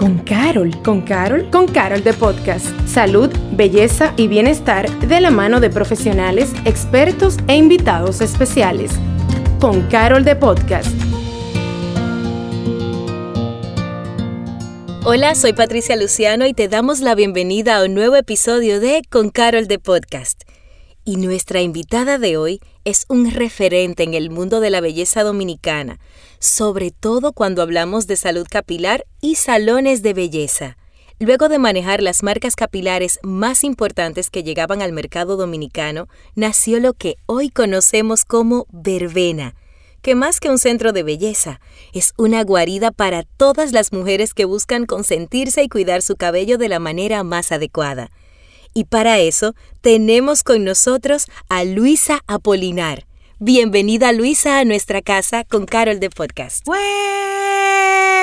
con Carol. ¿Con Carol? Con Carol de Podcast. Salud, belleza y bienestar de la mano de profesionales, expertos e invitados especiales. Con Carol de Podcast. Hola, soy Patricia Luciano y te damos la bienvenida a un nuevo episodio de Con Carol de Podcast. Y nuestra invitada de hoy es un referente en el mundo de la belleza dominicana sobre todo cuando hablamos de salud capilar y salones de belleza. Luego de manejar las marcas capilares más importantes que llegaban al mercado dominicano, nació lo que hoy conocemos como verbena, que más que un centro de belleza, es una guarida para todas las mujeres que buscan consentirse y cuidar su cabello de la manera más adecuada. Y para eso tenemos con nosotros a Luisa Apolinar, Bienvenida Luisa a nuestra casa con Carol de Podcast. Pues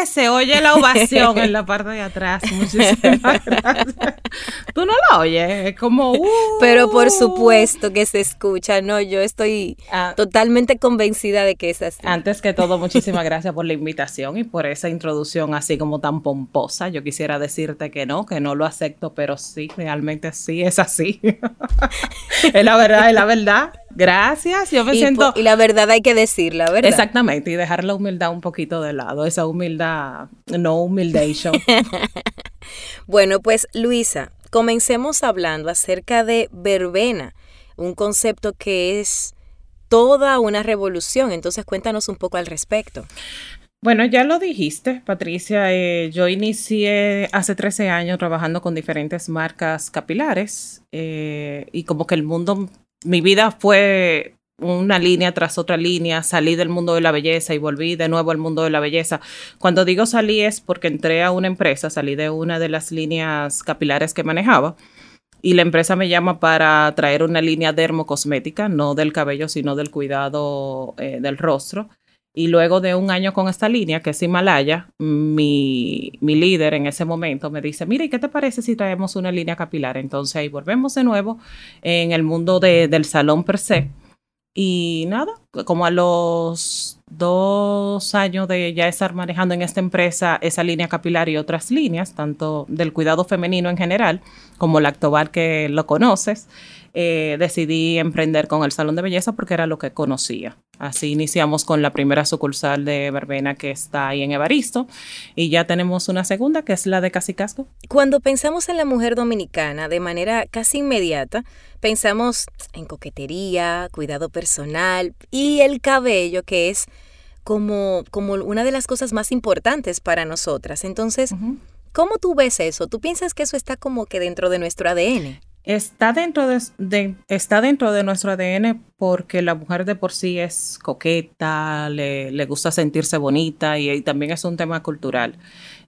se oye la ovación en la parte de atrás. Muchísimas gracias. Tú no la oyes, es como... Uh. Pero por supuesto que se escucha, ¿no? Yo estoy ah. totalmente convencida de que es así. Antes que todo, muchísimas gracias por la invitación y por esa introducción así como tan pomposa. Yo quisiera decirte que no, que no lo acepto, pero sí, realmente sí es así. es la verdad, es la verdad. Gracias, yo me siento... Y la verdad hay que decirla, ¿verdad? Exactamente, y dejar la humildad un poquito de lado, esa humildad, no humildation. bueno, pues Luisa, comencemos hablando acerca de verbena, un concepto que es toda una revolución, entonces cuéntanos un poco al respecto. Bueno, ya lo dijiste, Patricia. Eh, yo inicié hace 13 años trabajando con diferentes marcas capilares eh, y como que el mundo mi vida fue una línea tras otra línea, salí del mundo de la belleza y volví de nuevo al mundo de la belleza. Cuando digo salí es porque entré a una empresa, salí de una de las líneas capilares que manejaba y la empresa me llama para traer una línea dermocosmética, no del cabello, sino del cuidado eh, del rostro. Y luego de un año con esta línea, que es Himalaya, mi, mi líder en ese momento me dice, mira, ¿y qué te parece si traemos una línea capilar? Entonces ahí volvemos de nuevo en el mundo de, del salón per se. Y nada, como a los dos años de ya estar manejando en esta empresa esa línea capilar y otras líneas, tanto del cuidado femenino en general como Lactobar que lo conoces, eh, decidí emprender con el salón de belleza porque era lo que conocía. Así iniciamos con la primera sucursal de verbena que está ahí en Evaristo y ya tenemos una segunda que es la de Casicasco. Cuando pensamos en la mujer dominicana de manera casi inmediata, pensamos en coquetería, cuidado personal y el cabello que es como, como una de las cosas más importantes para nosotras. Entonces, ¿cómo tú ves eso? ¿Tú piensas que eso está como que dentro de nuestro ADN? Está dentro de, está dentro de nuestro ADN porque la mujer de por sí es coqueta, le, le gusta sentirse bonita y, también es un tema cultural.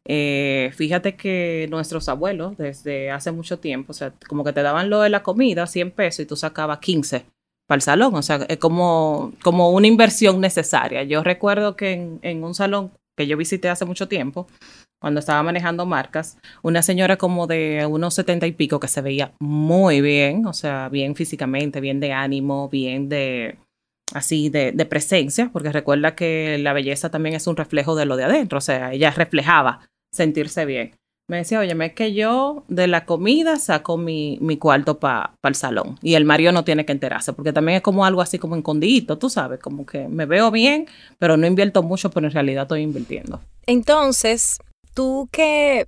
Eh, fíjate que nuestros abuelos desde hace mucho tiempo, o sea, como que te daban lo de la comida, 100 pesos y tú sacabas 15 para el salón, o sea, es como, como una inversión necesaria. Yo recuerdo que en, en un salón que yo visité hace mucho tiempo, cuando estaba manejando marcas, una señora como de unos setenta y pico que se veía muy bien, o sea, bien físicamente, bien de ánimo, bien de así de, presencia, porque recuerda que la belleza también es un reflejo de lo de adentro, o sea, ella reflejaba sentirse bien. Me decía, oye, es que yo de la comida saco mi, mi cuarto para el salón y el Mario no tiene que enterarse, porque también es como algo así como escondidito, tú sabes, como que me veo bien, pero no invierto mucho, pero en realidad estoy invirtiendo. Entonces, tú que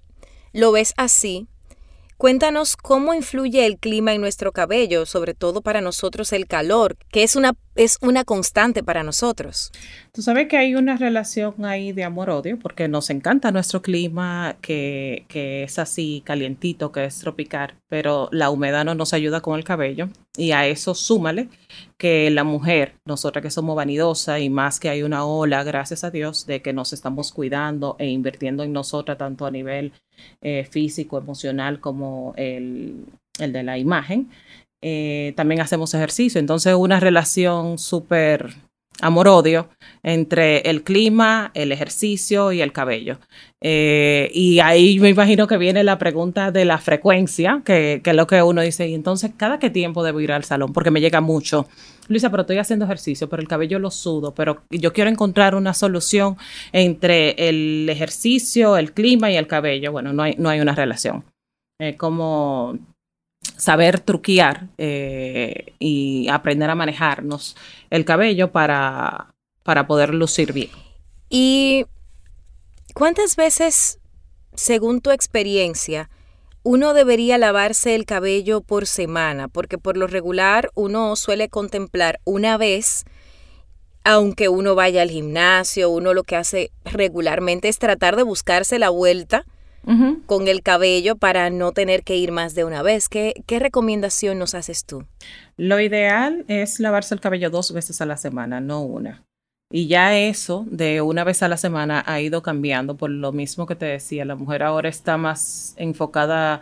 lo ves así, cuéntanos cómo influye el clima en nuestro cabello, sobre todo para nosotros el calor, que es una, es una constante para nosotros. Tú sabes que hay una relación ahí de amor-odio, porque nos encanta nuestro clima, que, que es así calientito, que es tropical, pero la humedad no nos ayuda con el cabello. Y a eso súmale que la mujer, nosotras que somos vanidosas y más que hay una ola, gracias a Dios, de que nos estamos cuidando e invirtiendo en nosotras, tanto a nivel eh, físico, emocional, como el, el de la imagen. Eh, también hacemos ejercicio. Entonces, una relación súper amor-odio entre el clima, el ejercicio y el cabello. Eh, y ahí me imagino que viene la pregunta de la frecuencia, que, es lo que uno dice, y entonces, ¿cada qué tiempo debo ir al salón? Porque me llega mucho. Luisa, pero estoy haciendo ejercicio, pero el cabello lo sudo, pero yo quiero encontrar una solución entre el ejercicio, el clima y el cabello. Bueno, no hay, no hay una relación. Como saber truquear eh, y aprender a manejarnos el cabello para, para poder lucir bien. ¿Y cuántas veces, según tu experiencia, uno debería lavarse el cabello por semana? Porque por lo regular uno suele contemplar una vez, aunque uno vaya al gimnasio, uno lo que hace regularmente es tratar de buscarse la vuelta con el cabello para no tener que ir más de una vez. ¿Qué, ¿Qué recomendación nos haces tú? Lo ideal es lavarse el cabello dos veces a la semana, no una. Y ya eso de una vez a la semana ha ido cambiando por lo mismo que te decía. La mujer ahora está más enfocada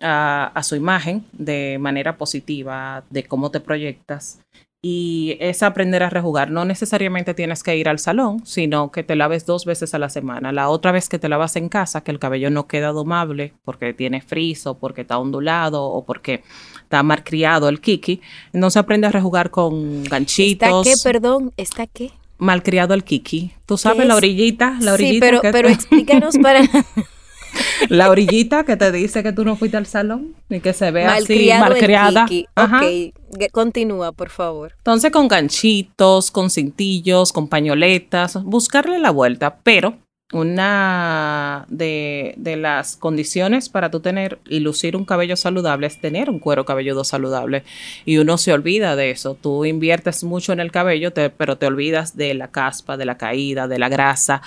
a, a, su imagen de manera positiva, de cómo te proyectas y es aprender a rejugar. No necesariamente tienes que ir al salón, sino que te laves dos veces a la semana. La otra vez que te lavas en casa, que el cabello no queda domable porque tiene friso, porque está ondulado o porque está mal criado el kiki, entonces aprende a rejugar con ganchitos. ¿Está qué, perdón? ¿Está qué? Malcriado el kiki. Tú sabes la orillita, la orillita. Sí, pero, pero explícanos para... la orillita que te dice que tú no fuiste al salón y que se ve así malcriada. Ok, continúa, por favor. Entonces, con ganchitos, con cintillos, con pañoletas, buscarle la vuelta, pero una de, de, las condiciones para tú tener y lucir un cabello saludable es tener un cuero cabelludo saludable. Y uno se olvida de eso. Tú inviertes mucho en el cabello, pero te olvidas de la caspa, de la caída, de la grasa,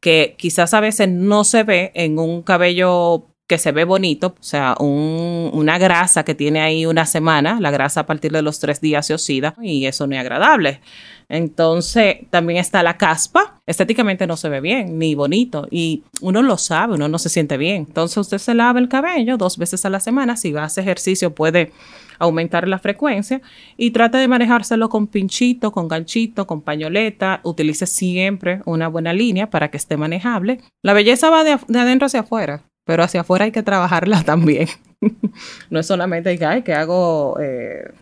que quizás a veces no se ve en un cabello que se ve bonito, o sea, un, una grasa que tiene ahí una semana, la grasa a partir de los tres días se oxida y eso no es agradable. Entonces, también está la caspa. Estéticamente no se ve bien ni bonito y uno lo sabe, uno no se siente bien. Entonces, usted se lava el cabello dos veces a la semana. Si va a hacer ejercicio, puede aumentar la frecuencia y trate de manejárselo con pinchito, con ganchito, con pañoleta. Utilice siempre una buena línea para que esté manejable. La belleza va de, adentro hacia afuera pero hacia afuera hay que trabajarla también. no es solamente que, que hago eh,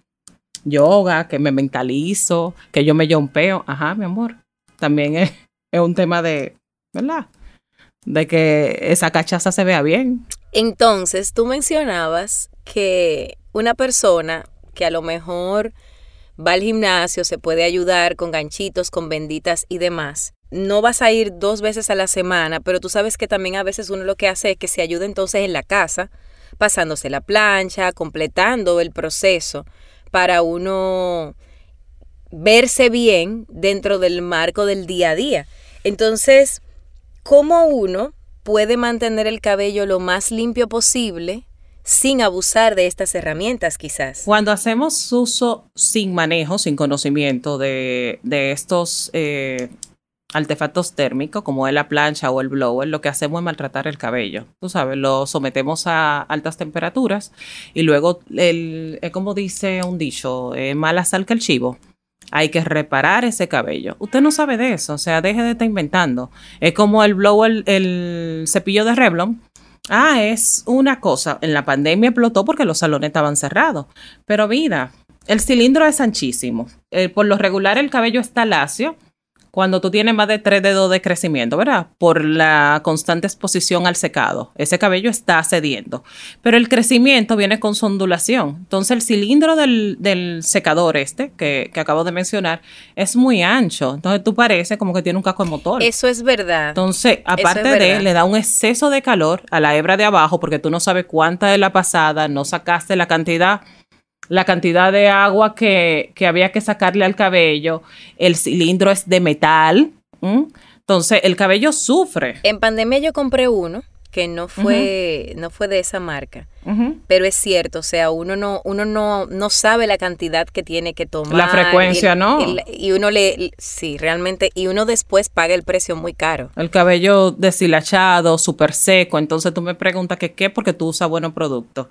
yoga, que me mentalizo, que yo me yompeo. Ajá, mi amor. También es, es un tema de, ¿verdad? De que esa cachaza se vea bien. Entonces, tú mencionabas que una persona que a lo mejor va al gimnasio, se puede ayudar con ganchitos, con benditas y demás, no vas a ir dos veces a la semana, pero tú sabes que también a veces uno lo que hace es que se ayuda entonces en la casa, pasándose la plancha, completando el proceso para uno verse bien dentro del marco del día a día. Entonces, ¿cómo uno puede mantener el cabello lo más limpio posible sin abusar de estas herramientas quizás? Cuando hacemos uso sin manejo, sin conocimiento de, de estos eh, artefactos térmicos como es la plancha o el blower, lo que hacemos es maltratar el cabello. Tú sabes, lo sometemos a altas temperaturas y luego, el, es como dice un dicho, mala sal que el chivo. Hay que reparar ese cabello. Usted no sabe de eso, o sea, deje de estar inventando. Es como el blower, el cepillo de Revlon. Ah, es una cosa. En la pandemia explotó porque los salones estaban cerrados. Pero vida, el cilindro es anchísimo. Eh, por lo regular el cabello está lacio cuando tú tienes más de tres dedos de crecimiento, ¿verdad? Por la constante exposición al secado. Ese cabello está cediendo. Pero el crecimiento viene con su ondulación. Entonces el cilindro del, secador este, que, que, acabo de mencionar, es muy ancho. Entonces tú parece como que tiene un casco de motor. Eso es verdad. Entonces, aparte de, le da un exceso de calor a la hebra de abajo porque tú no sabes cuánta es la pasada, no sacaste la cantidad la cantidad de agua que, había que sacarle al cabello, el cilindro es de metal, entonces el cabello sufre. En pandemia yo compré uno que no fue, no fue de esa marca. Pero es cierto, o sea, uno no, uno no, no sabe la cantidad que tiene que tomar. La frecuencia, ¿no? y uno le, sí, realmente, y uno después paga el precio muy caro. El cabello deshilachado, súper seco, entonces tú me preguntas que qué, porque tú usas buenos productos.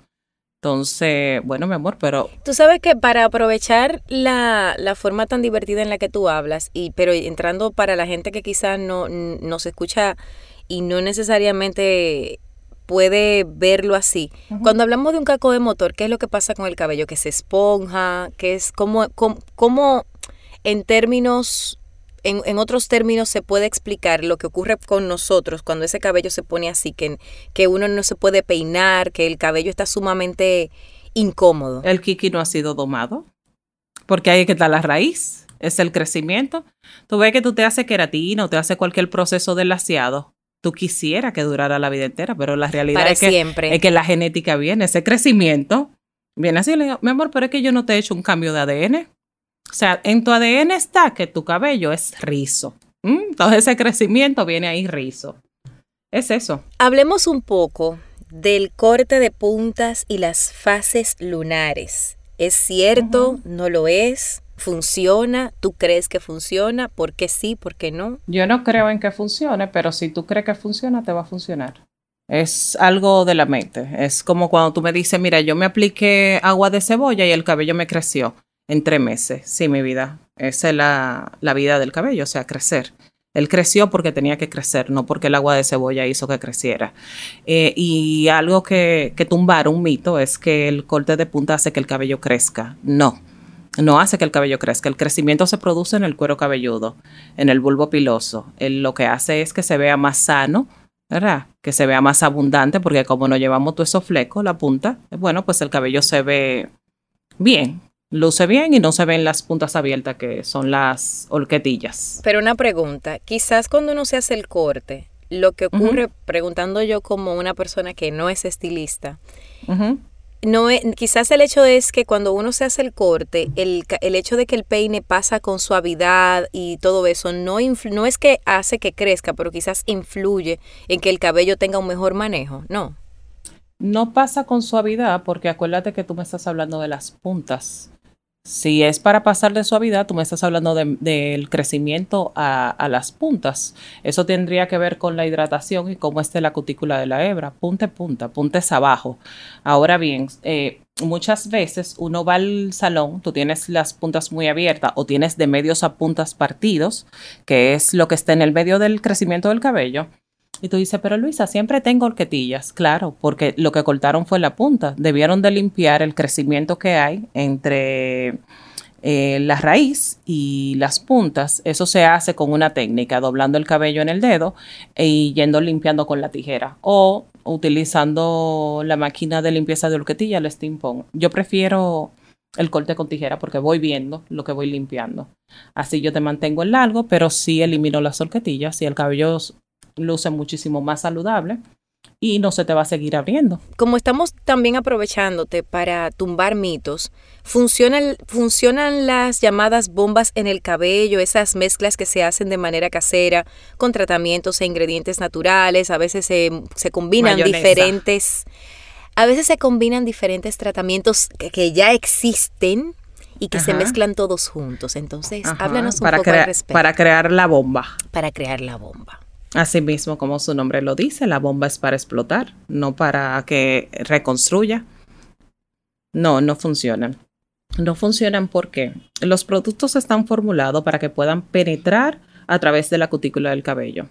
Entonces, bueno, mi amor, pero... Tú sabes que para aprovechar la, la, forma tan divertida en la que tú hablas, y pero entrando para la gente que quizás no nos escucha y no necesariamente puede verlo así. Cuando hablamos de un caco de motor, ¿qué es lo que pasa con el cabello? Que se esponja, que es como, como, en términos, en, en, otros términos se puede explicar lo que ocurre con nosotros cuando ese cabello se pone así, que, que uno no se puede peinar, que el cabello está sumamente incómodo. El kiki no ha sido domado, porque ahí que está la raíz, es el crecimiento. Tú ves que tú te haces queratina o te haces cualquier proceso de laseado tú quisieras que durara la vida entera, pero la realidad es que, es que la genética viene, ese crecimiento viene así. Le digo, mi amor, pero es que yo no te he hecho un cambio de ADN. O sea, en tu ADN está que tu cabello es rizo. Entonces ese crecimiento viene ahí rizo. Es eso. Hablemos un poco del corte de puntas y las fases lunares. ¿Es cierto? ¿No lo es? ¿Funciona? ¿Tú crees que funciona? ¿Por qué sí? ¿Por qué no? Yo no creo en que funcione, pero si tú crees que funciona, te va a funcionar. Es algo de la mente. Es como cuando tú me dices, mira, yo me apliqué agua de cebolla y el cabello me creció en tres meses. Sí, mi vida. Esa es la, la vida del cabello, o sea, crecer. Él creció porque tenía que crecer, no porque el agua de cebolla hizo que creciera. Eh, y algo que, que tumbar un mito es que el corte de punta hace que el cabello crezca. No no hace que el cabello crezca. El crecimiento se produce en el cuero cabelludo, en el bulbo piloso. lo que hace es que se vea más sano, ¿verdad? Que se vea más abundante, porque como no llevamos todo eso fleco, la punta, bueno, pues el cabello se ve bien, luce bien y no se ven las puntas abiertas que son las horquetillas. Pero una pregunta, quizás cuando uno se hace el corte, lo que ocurre, preguntando yo como una persona que no es estilista, no quizás el hecho es que cuando uno se hace el corte, el, el, hecho de que el peine pasa con suavidad y todo eso, no, no es que hace que crezca, pero quizás influye en que el cabello tenga un mejor manejo, ¿no? No pasa con suavidad porque acuérdate que tú me estás hablando de las puntas. Si es para pasar de suavidad, tú me estás hablando del crecimiento a, las puntas. Eso tendría que ver con la hidratación y cómo esté la cutícula de la hebra. Punta punta, puntes abajo. Ahora bien, eh, muchas veces uno va al salón, tú tienes las puntas muy abiertas o tienes de medios a puntas partidos, que es lo que está en el medio del crecimiento del cabello. Y tú dices, pero Luisa, siempre tengo horquetillas. Claro, porque lo que cortaron fue la punta. Debieron de limpiar el crecimiento que hay entre eh, la raíz y las puntas. Eso se hace con una técnica, doblando el cabello en el dedo y yendo limpiando con la tijera. O utilizando la máquina de limpieza de horquetilla, el steampunk. Yo prefiero el corte con tijera porque voy viendo lo que voy limpiando. Así yo te mantengo el largo, pero sí elimino las horquetillas y el cabello luce muchísimo más saludable y no se te va a seguir abriendo. Como estamos también aprovechándote para tumbar mitos, ¿funcionan, ¿funcionan las llamadas bombas en el cabello, esas mezclas que se hacen de manera casera con tratamientos e ingredientes naturales? A veces se, combinan diferentes... A veces se combinan diferentes tratamientos que, ya existen y que se mezclan todos juntos. Entonces, háblanos un poco al respecto. Para crear la bomba. Para crear la bomba. Asimismo, como su nombre lo dice, la bomba es para explotar, no para que reconstruya. No, no funcionan. No funcionan porque los productos están formulados para que puedan penetrar a través de la cutícula del cabello.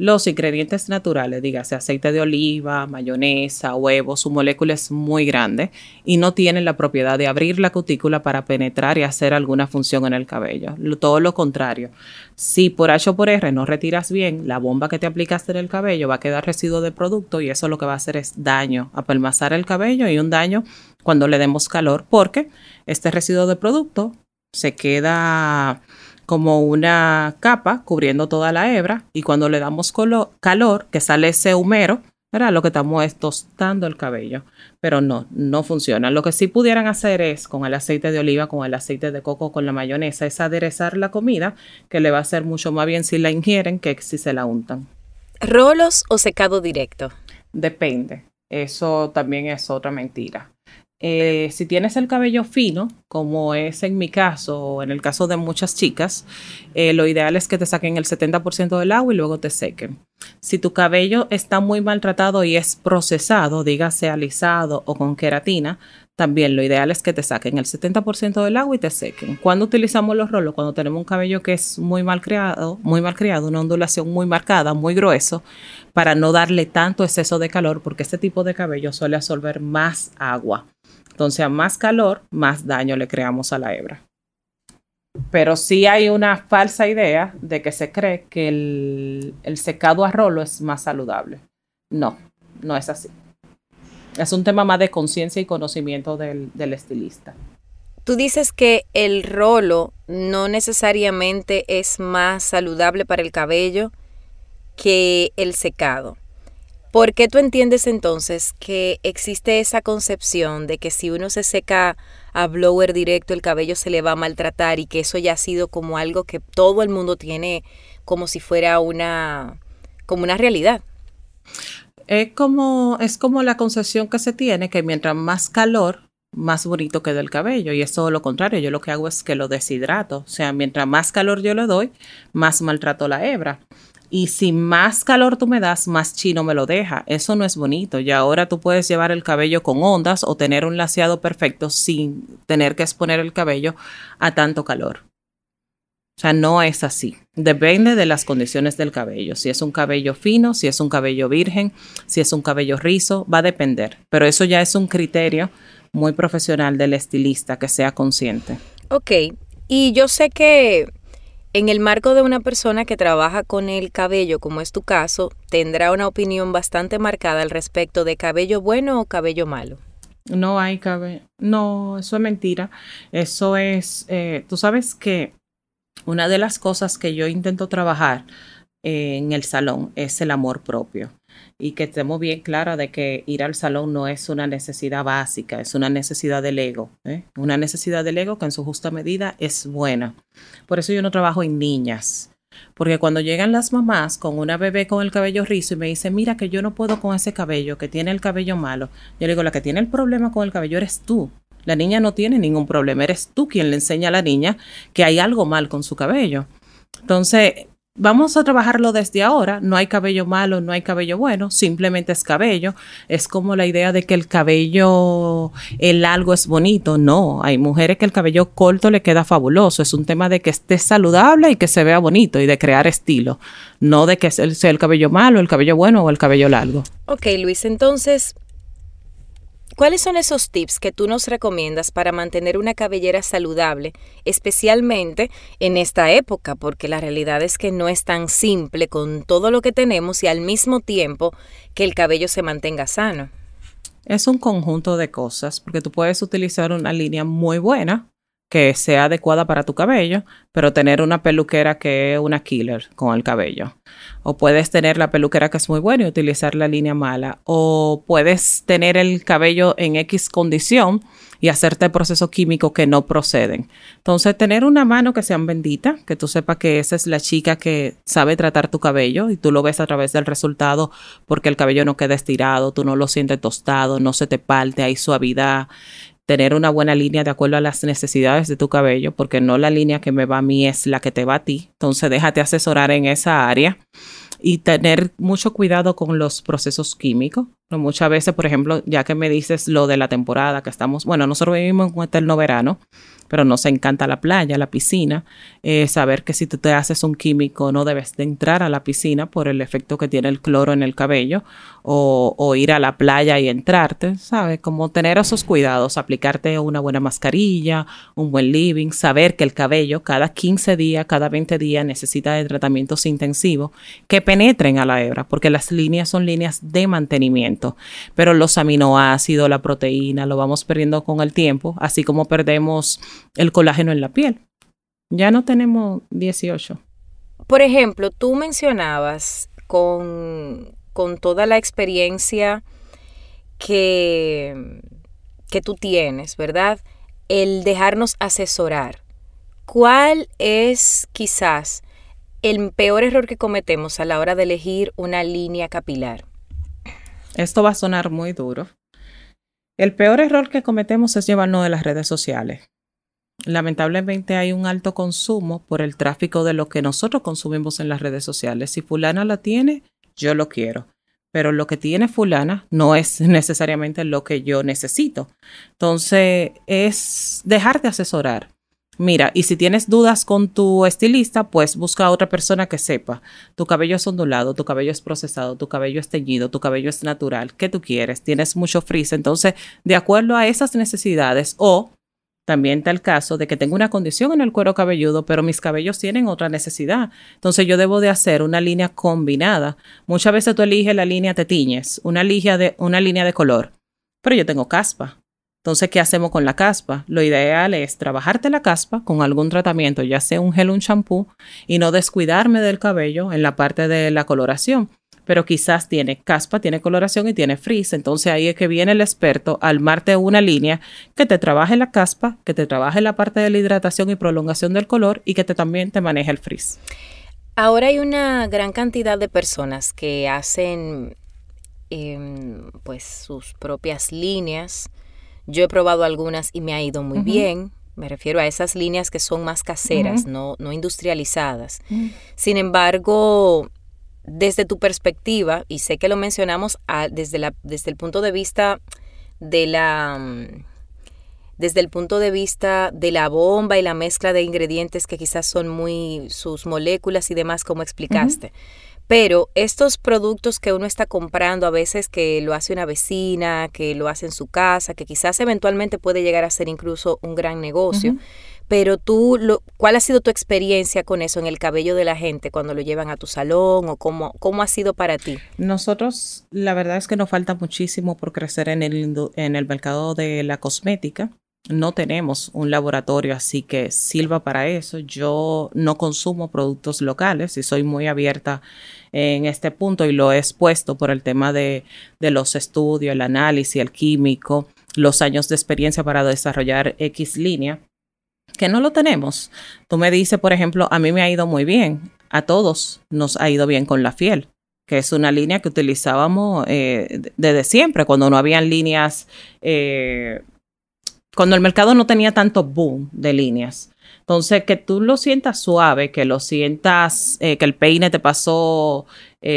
Los ingredientes naturales, dígase aceite de oliva, mayonesa, huevos, su molécula es muy grande y no tienen la propiedad de abrir la cutícula para penetrar y hacer alguna función en el cabello. todo lo contrario. Si por H o por R no retiras bien la bomba que te aplicaste en el cabello, va a quedar residuo de producto y eso lo que va a hacer es daño, apelmazar el cabello y un daño cuando le demos calor porque este residuo de producto se queda como una capa cubriendo toda la hebra y cuando le damos calor, que sale ese humero, ¿verdad? Lo que estamos es tostando el cabello, pero no, no funciona. Lo que sí pudieran hacer es con el aceite de oliva, con el aceite de coco, con la mayonesa, es aderezar la comida, que le va a hacer mucho más bien si la ingieren que si se la untan. ¿Rolos o secado directo? Depende. Eso también es otra mentira. Eh, si tienes el cabello fino, como es en mi caso o en el caso de muchas chicas, eh, lo ideal es que te saquen el 70% del agua y luego te sequen. Si tu cabello está muy maltratado y es procesado, dígase alisado o con queratina, también lo ideal es que te saquen el 70% del agua y te sequen. Cuando utilizamos los rolos, cuando tenemos un cabello que es muy mal criado, muy mal criado, una ondulación muy marcada, muy grueso, para no darle tanto exceso de calor, porque este tipo de cabello suele absorber más agua. Entonces, a más calor, más daño le creamos a la hebra. Pero sí hay una falsa idea de que se cree que el, el secado a rolo es más saludable. No, no es así. Es un tema más de conciencia y conocimiento del, estilista. Tú dices que el rolo no necesariamente es más saludable para el cabello que el secado. ¿Por qué tú entiendes entonces que existe esa concepción de que si uno se seca a blower directo el cabello se le va a maltratar y que eso ya ha sido como algo que todo el mundo tiene como si fuera una como una realidad? Es como, es como la concepción que se tiene que mientras más calor, más bonito queda el cabello. Y es todo lo contrario. Yo lo que hago es que lo deshidrato. O sea, mientras más calor yo le doy, más maltrato la hebra. Y si más calor tú me das, más chino me lo deja. Eso no es bonito. Y ahora tú puedes llevar el cabello con ondas o tener un laseado perfecto sin tener que exponer el cabello a tanto calor. O sea, no es así. Depende de las condiciones del cabello. Si es un cabello fino, si es un cabello virgen, si es un cabello rizo, va a depender. Pero eso ya es un criterio muy profesional del estilista que sea consciente. Ok, y yo sé que en el marco de una persona que trabaja con el cabello, como es tu caso, tendrá una opinión bastante marcada al respecto de cabello bueno o cabello malo. No hay cabello. No, eso es mentira. Eso es, eh, tú sabes que una de las cosas que yo intento trabajar en el salón es el amor propio y que estemos bien clara de que ir al salón no es una necesidad básica, es una necesidad del ego, ¿eh? una necesidad del ego que en su justa medida es buena. Por eso yo no trabajo en niñas, porque cuando llegan las mamás con una bebé con el cabello rizo y me dicen, mira que yo no puedo con ese cabello, que tiene el cabello malo, yo le digo, la que tiene el problema con el cabello eres tú. La niña no tiene ningún problema, eres tú quien le enseña a la niña que hay algo mal con su cabello. Entonces, vamos a trabajarlo desde ahora. No hay cabello malo, no hay cabello bueno, simplemente es cabello. Es como la idea de que el cabello, el algo es bonito. No, hay mujeres que el cabello corto le queda fabuloso. Es un tema de que esté saludable y que se vea bonito y de crear estilo. No de que sea el cabello malo, el cabello bueno o el cabello largo. Ok, Luis, entonces ¿Cuáles son esos tips que tú nos recomiendas para mantener una cabellera saludable, especialmente en esta época? Porque la realidad es que no es tan simple con todo lo que tenemos y al mismo tiempo que el cabello se mantenga sano. Es un conjunto de cosas, porque tú puedes utilizar una línea muy buena que sea adecuada para tu cabello, pero tener una peluquera que es una killer con el cabello. O puedes tener la peluquera que es muy buena y utilizar la línea mala. O puedes tener el cabello en X condición y hacerte procesos químicos que no proceden. Entonces, tener una mano que sea bendita, que tú sepas que esa es la chica que sabe tratar tu cabello y tú lo ves a través del resultado porque el cabello no queda estirado, tú no lo sientes tostado, no se te parte, hay suavidad tener una buena línea de acuerdo a las necesidades de tu cabello, porque no la línea que me va a mí es la que te va a ti. Entonces déjate asesorar en esa área y tener mucho cuidado con los procesos químicos. Muchas veces, por ejemplo, ya que me dices lo de la temporada que estamos, bueno, nosotros vivimos en un eterno verano, pero nos encanta la playa, la piscina, eh, saber que si tú te haces un químico no debes de entrar a la piscina por el efecto que tiene el cloro en el cabello o, ir a la playa y entrarte, ¿sabes? Como tener esos cuidados, aplicarte una buena mascarilla, un buen living, saber que el cabello cada 15 días, cada 20 días necesita de tratamientos intensivos que penetren a la hebra, porque las líneas son líneas de mantenimiento, pero los aminoácidos, la proteína, lo vamos perdiendo con el tiempo, así como perdemos el colágeno en la piel. Ya no tenemos 18. Por ejemplo, tú mencionabas con, con toda la experiencia que, que tú tienes, ¿verdad? El dejarnos asesorar. ¿Cuál es quizás el peor error que cometemos a la hora de elegir una línea capilar? Esto va a sonar muy duro, El peor error que cometemos es llevarnos de las redes sociales. Lamentablemente hay un alto consumo por el tráfico de lo que nosotros consumimos en las redes sociales. Si fulana la tiene, yo lo quiero. Pero lo que tiene fulana no es necesariamente lo que yo necesito. Entonces, es dejarte asesorar. Mira, y si tienes dudas con tu estilista, pues busca a otra persona que sepa. Tu cabello es ondulado, tu cabello es procesado, tu cabello es teñido, tu cabello es natural. ¿Qué tú quieres? Tienes mucho frizz. Entonces, de acuerdo a esas necesidades o también está el caso de que tengo una condición en el cuero cabelludo, pero mis cabellos tienen otra necesidad. Entonces yo debo de hacer una línea combinada. Muchas veces tú eliges la línea te tiñes, una línea de, una línea de color, pero yo tengo caspa. Entonces, ¿qué hacemos con la caspa? Lo ideal es trabajarte la caspa con algún tratamiento, ya sea un gel un champú, y no descuidarme del cabello en la parte de la coloración. Pero quizás tiene caspa, tiene coloración y tiene frizz. Entonces ahí es que viene el experto al marte una línea que te trabaje la caspa, que te trabaje la parte de la hidratación y prolongación del color y que te, también te maneje el frizz. Ahora hay una gran cantidad de personas que hacen em, pues sus propias líneas yo he probado algunas y me ha ido muy bien. Me refiero a esas líneas que son más caseras, no, no industrializadas. Sin embargo, desde tu perspectiva, y sé que lo mencionamos desde, la, desde el punto de vista de la mm, desde el punto de vista de la bomba y la mezcla de ingredientes que quizás son muy sus moléculas y demás como explicaste. Pero estos productos que uno está comprando a veces que lo hace una vecina, que lo hace en su casa, que quizás eventualmente puede llegar a ser incluso un gran negocio, pero tú, lo, ¿cuál ha sido tu experiencia con eso en el cabello de la gente cuando lo llevan a tu salón o cómo, cómo ha sido para ti? Nosotros, la verdad es que nos falta muchísimo por crecer en el, en el mercado de la cosmética no tenemos un laboratorio así que sirva para eso. Yo no consumo productos locales y soy muy abierta en este punto y lo he expuesto por el tema de, los estudios, el análisis, el químico, los años de experiencia para desarrollar X línea, que no lo tenemos. Tú me dices, por ejemplo, a mí me ha ido muy bien, a todos nos ha ido bien con la fiel que es una línea que utilizábamos eh, desde siempre, cuando no habían líneas eh, cuando el mercado no tenía tanto boom de líneas. Entonces, que tú lo sientas suave, que lo sientas, eh, que el peine te pasó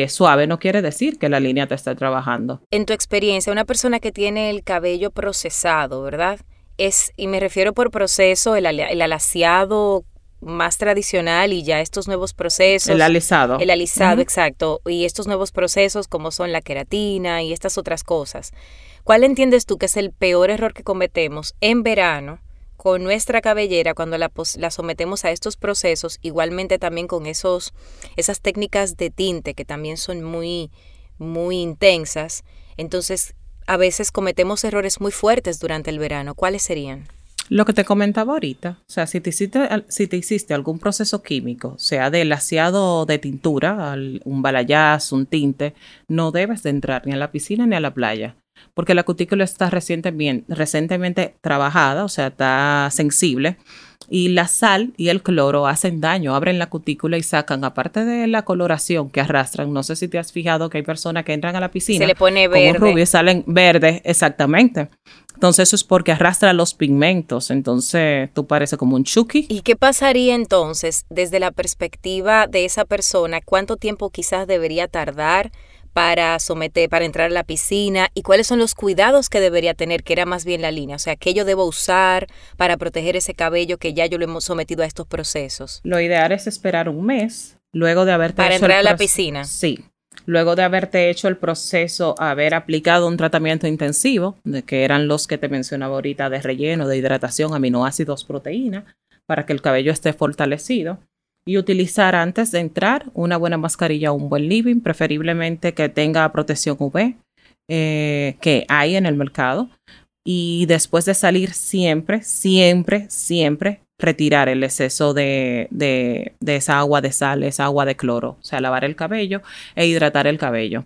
suave, no quiere decir que la línea te esté trabajando. En tu experiencia, una persona que tiene el cabello procesado, ¿verdad? Es, y me refiero por proceso, el, el alaciado más tradicional y ya estos nuevos procesos. El alisado. El alisado, exacto. Y estos nuevos procesos como son la queratina y estas otras cosas. ¿Cuál entiendes tú que es el peor error que cometemos en verano con nuestra cabellera cuando la, la, sometemos a estos procesos? Igualmente también con esos, esas técnicas de tinte que también son muy, muy intensas. Entonces, a veces cometemos errores muy fuertes durante el verano. ¿Cuáles serían? Lo que te comentaba ahorita, o sea, si te hiciste, si te hiciste algún proceso químico, sea de laseado de tintura, un balayage, un tinte, no debes de entrar ni a la piscina ni a la playa porque la cutícula está recientemente trabajada, o sea, está sensible. Y la sal y el cloro hacen daño, abren la cutícula y sacan, aparte de la coloración que arrastran, no sé si te has fijado que hay personas que entran a la piscina. Se le pone verde. Como rubio salen verdes, exactamente. Entonces eso es porque arrastra los pigmentos, entonces tú pareces como un chucky. ¿Y qué pasaría entonces desde la perspectiva de esa persona? ¿Cuánto tiempo quizás debería tardar para someter, para entrar a la piscina y cuáles son los cuidados que debería tener, que era más bien la línea, o sea, qué yo debo usar para proteger ese cabello que ya yo lo hemos sometido a estos procesos. Lo ideal es esperar un mes luego de haberte para entrar a la piscina. Sí. Luego de haberte hecho el proceso, haber aplicado un tratamiento intensivo, de que eran los que te mencionaba ahorita de relleno, de hidratación, aminoácidos, proteína, para que el cabello esté fortalecido y utilizar antes de entrar una buena mascarilla o un buen living, preferiblemente que tenga protección UV eh, que hay en el mercado. Y después de salir siempre, siempre, siempre retirar el exceso de, de, esa agua de sal, esa agua de cloro, o sea, lavar el cabello e hidratar el cabello.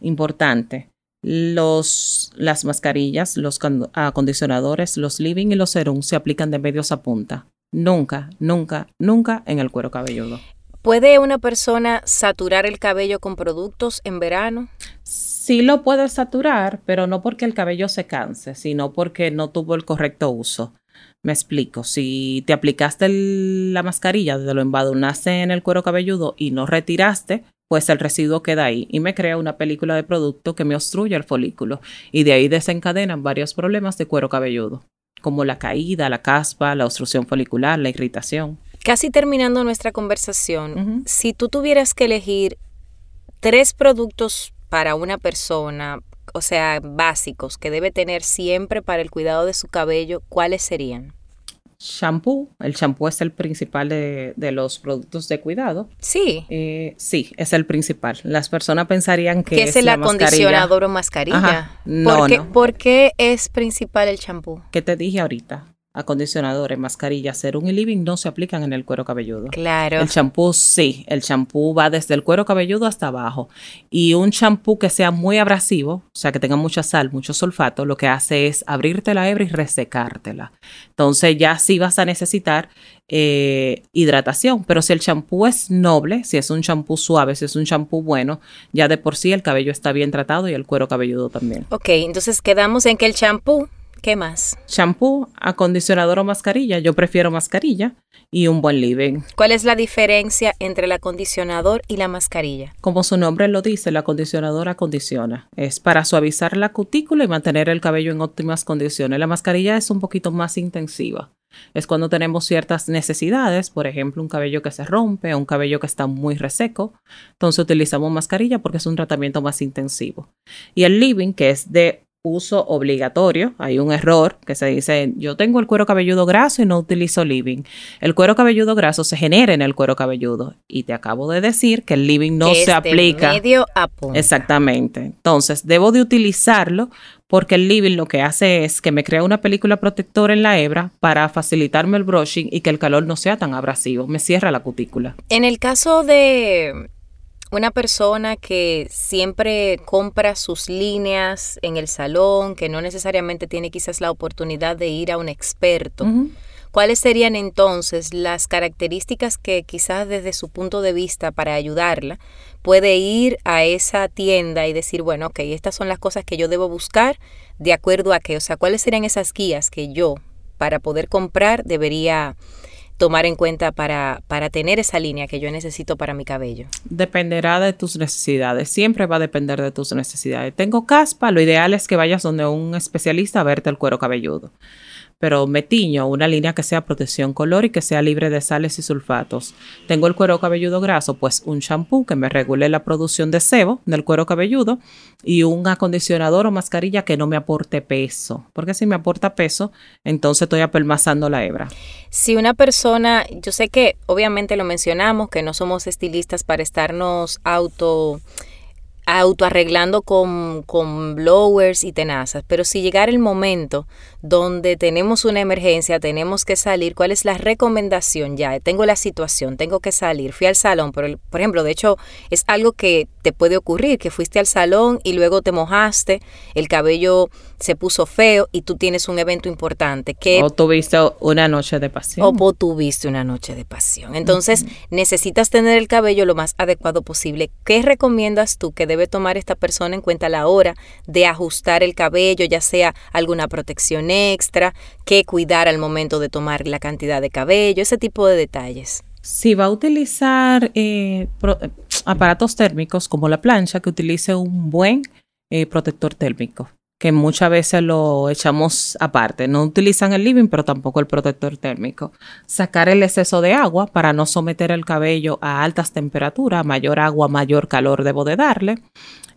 Importante. Los, las mascarillas, los acondicionadores, los living y los serum se aplican de medios a punta Nunca, nunca, nunca en el cuero cabelludo. ¿Puede una persona saturar el cabello con productos en verano? Sí lo puede saturar, pero no porque el cabello se canse, sino porque no tuvo el correcto uso. Me explico, si te aplicaste la mascarilla, desde lo embadurnaste en el cuero cabelludo y no retiraste, pues el residuo queda ahí y me crea una película de producto que me obstruye el folículo y de ahí desencadenan varios problemas de cuero cabelludo, como la caída, la caspa, la obstrucción folicular, la irritación. Casi terminando nuestra conversación, si tú tuvieras que elegir tres productos para una persona, o sea, básicos que debe tener siempre para el cuidado de su cabello, ¿cuáles serían? Shampoo. El shampoo es el principal de, los productos de cuidado. Sí. Eh, sí, es el principal. Las personas pensarían que ¿Qué es, el acondicionador o mascarilla. No, ¿Por qué, no. ¿Por qué es principal el champú? ¿Qué te dije ahorita? Acondicionadores, mascarillas, serum y living no se aplican en el cuero cabelludo. Claro. El champú sí, el champú va desde el cuero cabelludo hasta abajo. Y un champú que sea muy abrasivo, o sea, que tenga mucha sal, mucho sulfato, lo que hace es abrirte la hebra y resecártela. Entonces ya sí vas a necesitar eh, hidratación. Pero si el champú es noble, si es un champú suave, si es un champú bueno, ya de por sí el cabello está bien tratado y el cuero cabelludo también. Ok, entonces quedamos en que el champú ¿Qué más? Champú, acondicionador o mascarilla. Yo prefiero mascarilla y un buen living. ¿Cuál es la diferencia entre el acondicionador y la mascarilla? Como su nombre lo dice, el acondicionador acondiciona. Es para suavizar la cutícula y mantener el cabello en óptimas condiciones. La mascarilla es un poquito más intensiva. Es cuando tenemos ciertas necesidades, por ejemplo, un cabello que se rompe o un cabello que está muy reseco. Entonces utilizamos mascarilla porque es un tratamiento más intensivo. Y el living, que es de uso obligatorio. Hay un error que se dice, yo tengo el cuero cabelludo graso y no utilizo living. El cuero cabelludo graso se genera en el cuero cabelludo y te acabo de decir que el living no se aplica. medio a punta. Exactamente. Entonces, debo de utilizarlo porque el living lo que hace es que me crea una película protectora en la hebra para facilitarme el brushing y que el calor no sea tan abrasivo, me cierra la cutícula. En el caso de una persona que siempre compra sus líneas en el salón, que no necesariamente tiene quizás la oportunidad de ir a un experto. ¿Cuáles serían entonces las características que quizás desde su punto de vista para ayudarla puede ir a esa tienda y decir, bueno, ok, estas son las cosas que yo debo buscar de acuerdo a qué? O sea, ¿cuáles serían esas guías que yo para poder comprar debería tomar en cuenta para, para tener esa línea que yo necesito para mi cabello? Dependerá de tus necesidades, siempre va a depender de tus necesidades. Tengo caspa, lo ideal es que vayas donde un especialista a verte el cuero cabelludo pero me tiño una línea que sea protección color y que sea libre de sales y sulfatos. Tengo el cuero cabelludo graso, pues un shampoo que me regule la producción de sebo del cuero cabelludo y un acondicionador o mascarilla que no me aporte peso, porque si me aporta peso, entonces estoy apelmazando la hebra. Si una persona, yo sé que obviamente lo mencionamos, que no somos estilistas para estarnos auto autoarreglando con, con blowers y tenazas, pero si llegara el momento donde tenemos una emergencia, tenemos que salir, ¿cuál es la recomendación ya? Tengo la situación, tengo que salir, fui al salón, por, por ejemplo, de hecho es algo que te puede ocurrir, que fuiste al salón y luego te mojaste, el cabello se puso feo y tú tienes un evento importante. Que, o tuviste una noche de pasión. O tuviste una noche de pasión. Entonces necesitas tener el cabello lo más adecuado posible. ¿Qué recomiendas tú que debe tomar esta persona en cuenta a la hora de ajustar el cabello, ya sea alguna protección extra, qué cuidar al momento de tomar la cantidad de cabello, ese tipo de detalles? Si va a utilizar eh, aparatos térmicos como la plancha, que utilice un buen eh, protector térmico que muchas veces lo echamos aparte. No utilizan el living, pero tampoco el protector térmico. Sacar el exceso de agua para no someter el cabello a altas temperaturas, mayor agua, mayor calor debo de darle.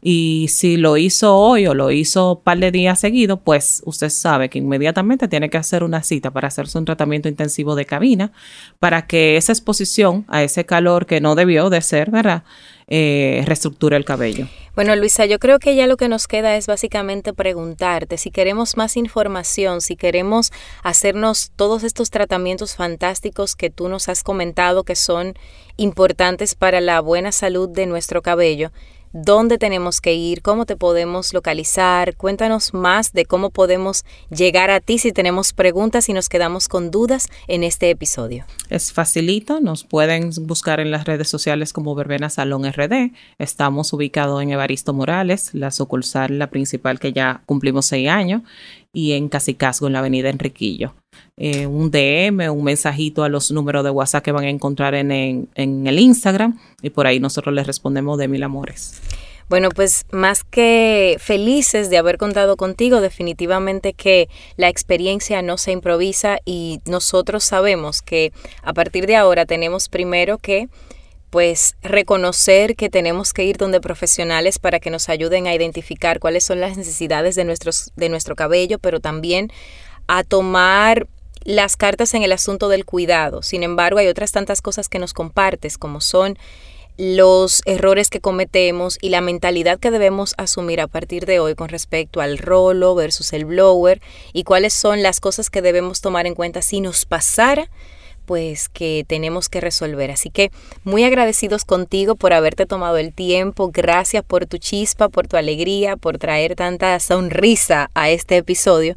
Y si lo hizo hoy o lo hizo un par de días seguidos, pues usted sabe que inmediatamente tiene que hacer una cita para hacerse un tratamiento intensivo de cabina para que esa exposición a ese calor que no debió de ser, ¿verdad? Eh, reestructure el cabello. Bueno, Luisa, yo creo que ya lo que nos queda es básicamente preguntarte si queremos más información, si queremos hacernos todos estos tratamientos fantásticos que tú nos has comentado que son importantes para la buena salud de nuestro cabello dónde tenemos que ir, cómo te podemos localizar. Cuéntanos más de cómo podemos llegar a ti si tenemos preguntas y nos quedamos con dudas en este episodio. Es facilito, nos pueden buscar en las redes sociales como Verbena Salón RD. Estamos ubicados en Evaristo Morales, la sucursal, la principal que ya cumplimos seis años, y en Casicasgo, en la avenida Enriquillo. Eh, un DM, un mensajito a los números de WhatsApp que van a encontrar en, en el Instagram y por ahí nosotros les respondemos de mil amores. Bueno, pues más que felices de haber contado contigo, definitivamente que la experiencia no se improvisa y nosotros sabemos que a partir de ahora tenemos primero que pues reconocer que tenemos que ir donde profesionales para que nos ayuden a identificar cuáles son las necesidades de, nuestros, de nuestro cabello, pero también a tomar las cartas en el asunto del cuidado. Sin embargo, hay otras tantas cosas que nos compartes, como son los errores que cometemos y la mentalidad que debemos asumir a partir de hoy con respecto al rolo versus el blower y cuáles son las cosas que debemos tomar en cuenta si nos pasara pues que tenemos que resolver. Así que muy agradecidos contigo por haberte tomado el tiempo. Gracias por tu chispa, por tu alegría, por traer tanta sonrisa a este episodio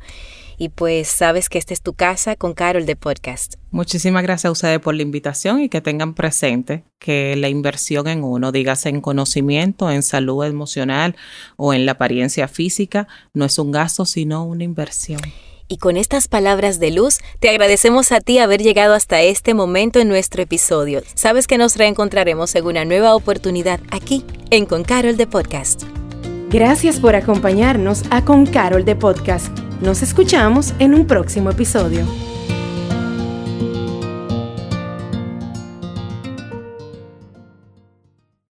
y pues sabes que esta es tu casa con Carol de Podcast. Muchísimas gracias a ustedes por la invitación y que tengan presente que la inversión en uno, dígase en conocimiento, en salud emocional o en la apariencia física, no es un gasto, sino una inversión. Y con estas palabras de luz, te agradecemos a ti haber llegado hasta este momento en nuestro episodio. Sabes que nos reencontraremos en una nueva oportunidad aquí en Con Carol de Podcast. Gracias por acompañarnos a Con Carol de Podcast. Nos escuchamos en un próximo episodio.